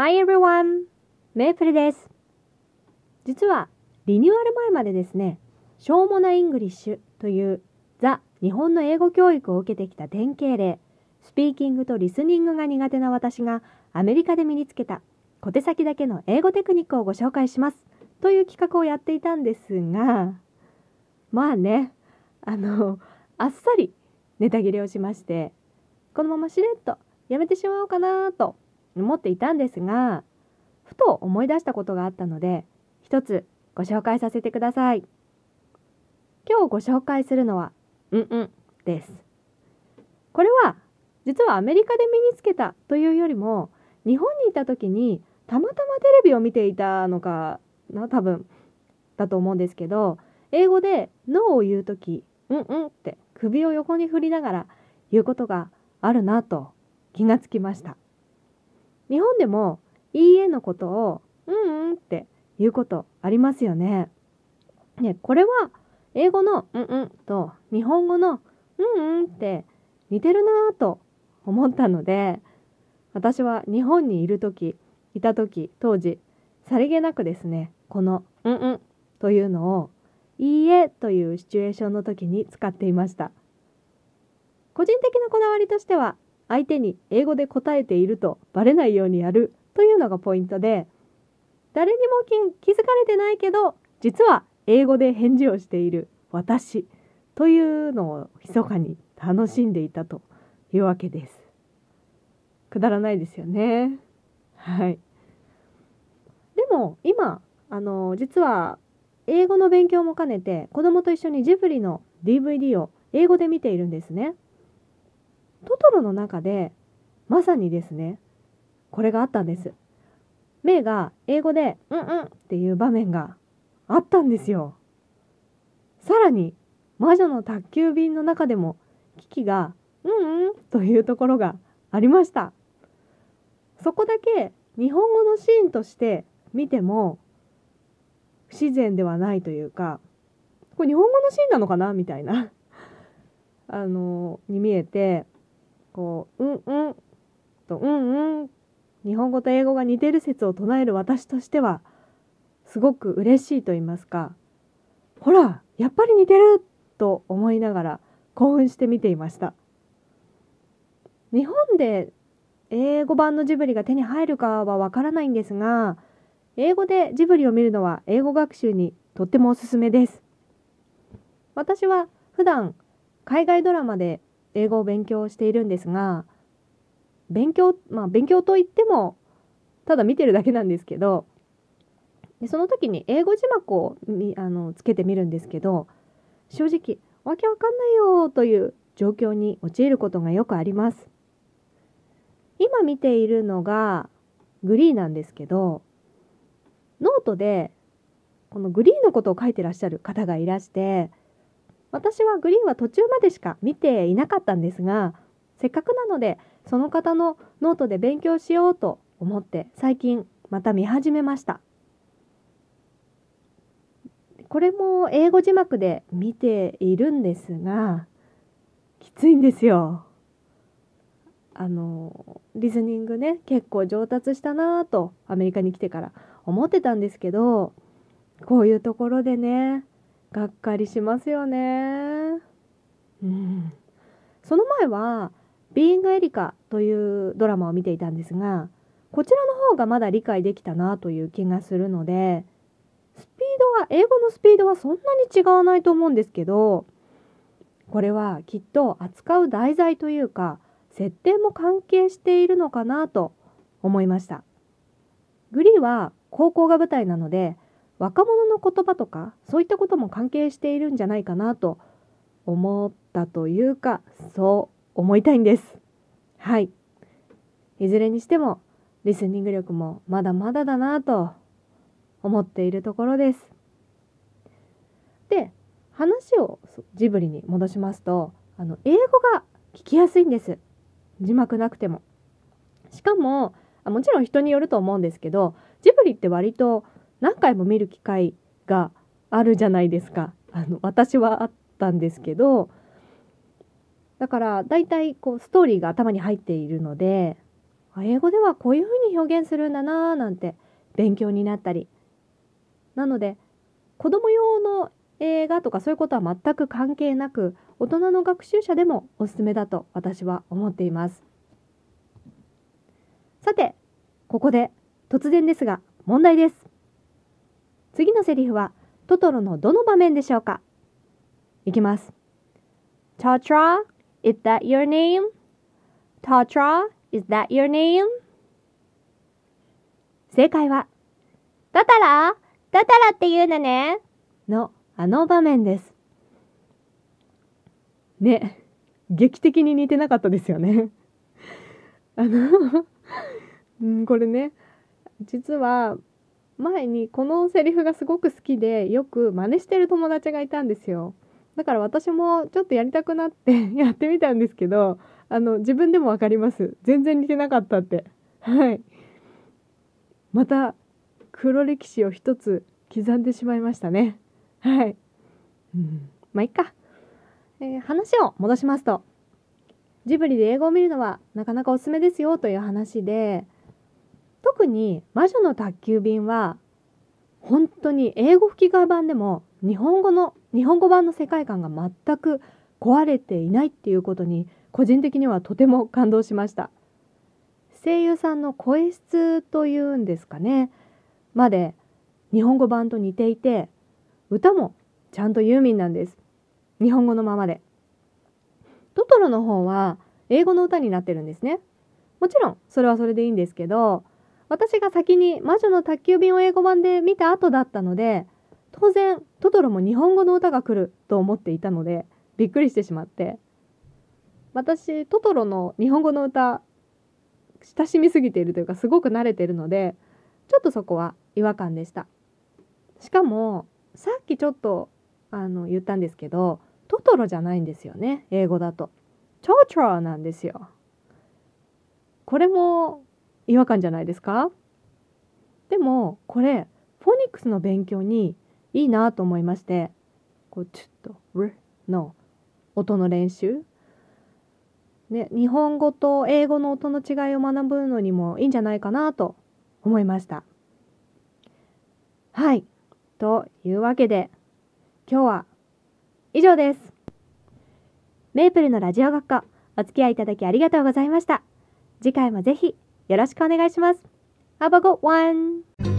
Hi everyone! メープルです。実はリニューアル前までですね、しょうもなイングリッシュというザ・日本の英語教育を受けてきた典型例、スピーキングとリスニングが苦手な私がアメリカで身につけた小手先だけの英語テクニックをご紹介しますという企画をやっていたんですが、まあね、あの、あっさりネタ切れをしまして、このまましれっとやめてしまおうかなと思っていたんですが、ふと思い出したことがあったので、一つご紹介させてください。今日ご紹介するのは、うんうんです。これは、実はアメリカで身につけたというよりも、日本にいた時にたまたまテレビを見ていたのかな、多分、だと思うんですけど、英語でノーを言う時、うんうんって首を横に振りながら言うことがあるなと気がつきました。日本でもいいえのことをうんうんって言うことありますよね。ね、これは英語のうんうんと日本語のうんうんって似てるなぁと思ったので、私は日本にいる時、いた時、当時、さりげなくですね、このうんうんというのをいいえというシチュエーションの時に使っていました。個人的なこだわりとしては、相手に英語で答えているとバレないようにやるというのがポイントで、誰にも気づかれてないけど、実は英語で返事をしている私というのを密かに楽しんでいたというわけです。くだらないですよね。はい。でも今、あの、実は英語の勉強も兼ねて子供と一緒にジブリの DVD を英語で見ているんですね。トトロの中でまさにですね、これがあったんです。メイが英語でうんうんっていう場面があったんですよ。さらに魔女の宅急便の中でもキキがうんうんというところがありました。そこだけ日本語のシーンとして見ても不自然ではないというかこれ日本語のシーンなのかなみたいなあのに見えてこう「うんうん」と「うんうん」日本語と英語が似てる説を唱える私としてはすごく嬉しいと言いますかほらやっぱり似てると思いながら興奮して見ていました。日本で英語版のジブリが手に入るかはわからないんですが英語でジブリを見るのは英語学習にとってもおすすめです。私は普段海外ドラマで英語を勉強しているんですが勉強まあ勉強といってもただ見てるだけなんですけどでその時に英語字幕をみあのつけてみるんですけど正直わけわかんないよという状況に陥ることがよくあります。今見ているのが Glee なんですけどノートでこの Glee のことを書いてらっしゃる方がいらして私は Glee は途中までしか見ていなかったんですがせっかくなのでその方のノートで勉強しようと思って最近また見始めました。これも英語字幕で見ているんですがきついんですよ。あのリスニングね結構上達したなぁとアメリカに来てから思ってたんですけどこういうところでねがっかりしますよね。うん。その前は「ビーイングエリカ」というドラマを見ていたんですがこちらの方がまだ理解できたなという気がするのでスピードは英語のスピードはそんなに違わないと思うんですけどこれはきっと扱う題材というか設定も関係しているのかなと思いました。グリーは高校が舞台なので若者の言葉とかそういったことも関係しているんじゃないかなと思ったというかそう思いたいんです。はい。いずれにしてもリスニング力もまだまだだなと思っているところです。で話をジブリに戻しますとあの英語が聞きやすいんです。字幕なくても。しかもあもちろん人によると思うんですけどジブリって割と何回も見る機会があるじゃないですか。あの私はあったんですけどだから大体こうストーリーが頭に入っているので英語ではこういうふうに表現するんだなーなんて勉強になったり。なので子供用の映画とかそういうことは全く関係なく大人の学習者でもおすすめだと私は思っています。さてここで突然ですが問題です。次のセリフはトトロのどの場面でしょうか？いきます Tatra, is that your name? Tatra, is that your name? 正解は、トトロトトロって言うのねのあの場面です。ね、劇的に似てなかったですよね。あのうん、これね、実は前にこのセリフがすごく好きでよく真似してる友達がいたんですよ。だから私もちょっとやりたくなって やってみたんですけど、あの、自分でもわかります。全然似てなかったって。はい。また、黒歴史を一つ刻んでしまいましたね。はい。うん、まあ、いっか。えー、話を戻しますと、ジブリで英語を見るのはなかなかおすすめですよという話で、特に魔女の宅急便は、本当に英語吹き替え版でも日本語の日本語版の世界観が全く壊れていないっていうことに個人的にはとても感動しました。声優さんの声質というんですかね。まで日本語版と似ていて歌もちゃんとユーミンなんです。日本語のままで。トトロの方は英語の歌になってるんですね。もちろんそれはそれでいいんですけど私が先に魔女の宅急便を英語版で見た後だったので当然トトロも日本語の歌が来ると思っていたのでびっくりしてしまって。私トトロの日本語の歌親しみすぎているというかすごく慣れているのでちょっとそこは違和感でした。しかもさっきちょっとあの言ったんですけどトトロじゃないんですよね英語だと。トトロなんですよ。これも違和感じゃないですか？でもこれフォニックスの勉強にいいなと思いましてこうちょっと「r」の音の練習ね、日本語と英語の音の違いを学ぶのにもいいんじゃないかなと思いました。はい。というわけで、今日は以上です。メープルのラジオ学科、お付き合いいただきありがとうございました。次回もぜひよろしくお願いします。Have a good one!